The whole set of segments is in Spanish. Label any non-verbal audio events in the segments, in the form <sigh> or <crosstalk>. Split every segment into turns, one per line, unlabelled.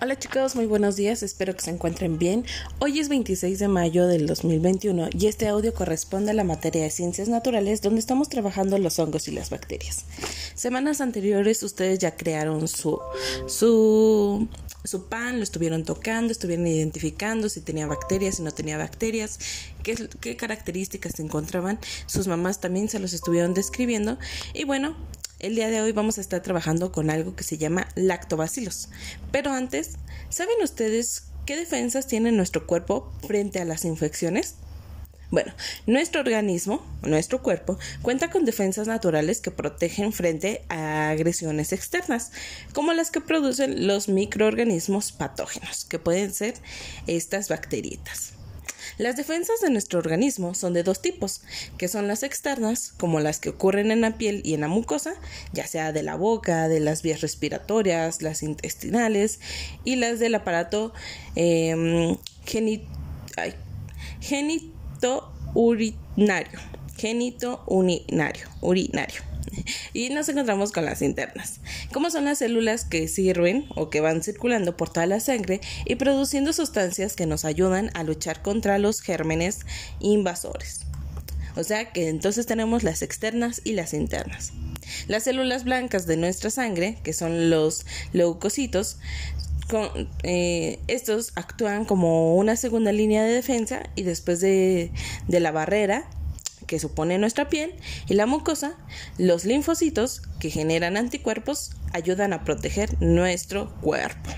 Hola chicos, muy buenos días, espero que se encuentren bien. Hoy es 26 de mayo del 2021 y este audio corresponde a la materia de ciencias naturales donde estamos trabajando los hongos y las bacterias. Semanas anteriores ustedes ya crearon su, su, su pan, lo estuvieron tocando, estuvieron identificando si tenía bacterias, si no tenía bacterias, qué, qué características se encontraban. Sus mamás también se los estuvieron describiendo y bueno, el día de hoy vamos a estar trabajando con algo que se llama lactobacilos. Pero antes, ¿saben ustedes qué defensas tiene nuestro cuerpo frente a las infecciones? Bueno, nuestro organismo, nuestro cuerpo, cuenta con defensas naturales que protegen frente a agresiones externas, como las que producen los microorganismos patógenos, que pueden ser estas bacteritas. Las defensas de nuestro organismo son de dos tipos, que son las externas, como las que ocurren en la piel y en la mucosa, ya sea de la boca, de las vías respiratorias, las intestinales, y las del aparato eh, genito urinario. Genito urinario. urinario <laughs> y nos encontramos con las internas, como son las células que sirven o que van circulando por toda la sangre y produciendo sustancias que nos ayudan a luchar contra los gérmenes invasores. O sea que entonces tenemos las externas y las internas. Las células blancas de nuestra sangre, que son los leucocitos, eh, estos actúan como una segunda línea de defensa y después de la barrera que supone nuestra piel, y la mucosa, los linfocitos, que generan anticuerpos, ayudan a proteger nuestro cuerpo.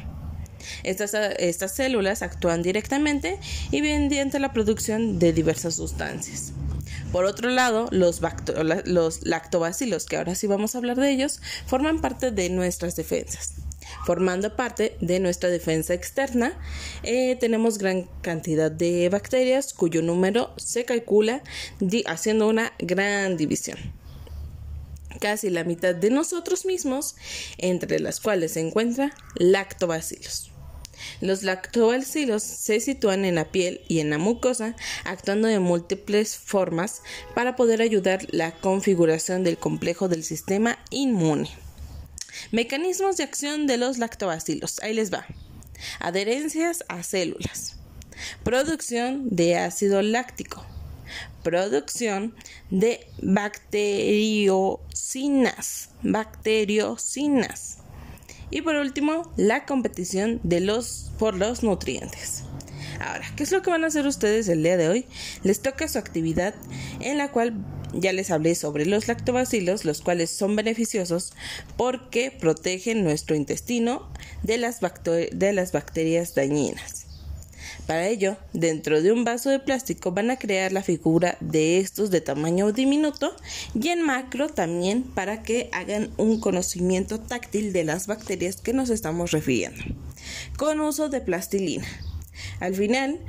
Estas, estas células actúan directamente y mediante la producción de diversas sustancias. Por otro lado, los, los lactobacilos, que ahora sí vamos a hablar de ellos, forman parte de nuestras defensas formando parte de nuestra defensa externa. Eh, tenemos gran cantidad de bacterias cuyo número se calcula haciendo una gran división. Casi la mitad de nosotros mismos, entre las cuales se encuentra lactobacilos. Los lactobacilos se sitúan en la piel y en la mucosa, actuando de múltiples formas para poder ayudar la configuración del complejo del sistema inmune. Mecanismos de acción de los lactobacilos. Ahí les va. Adherencias a células. Producción de ácido láctico. Producción de bacteriocinas. Bacteriocinas. Y por último, la competición de los, por los nutrientes. Ahora, ¿qué es lo que van a hacer ustedes el día de hoy? Les toca su actividad en la cual ya les hablé sobre los lactobacilos, los cuales son beneficiosos porque protegen nuestro intestino de las, de las bacterias dañinas. Para ello, dentro de un vaso de plástico van a crear la figura de estos de tamaño diminuto y en macro también para que hagan un conocimiento táctil de las bacterias que nos estamos refiriendo, con uso de plastilina. Al final,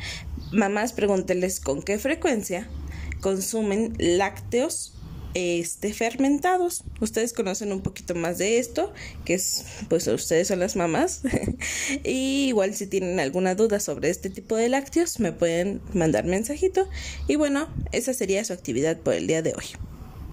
mamás pregúnteles con qué frecuencia consumen lácteos este, fermentados. Ustedes conocen un poquito más de esto, que es, pues ustedes son las mamás. <laughs> y igual si tienen alguna duda sobre este tipo de lácteos, me pueden mandar mensajito. Y bueno, esa sería su actividad por el día de hoy.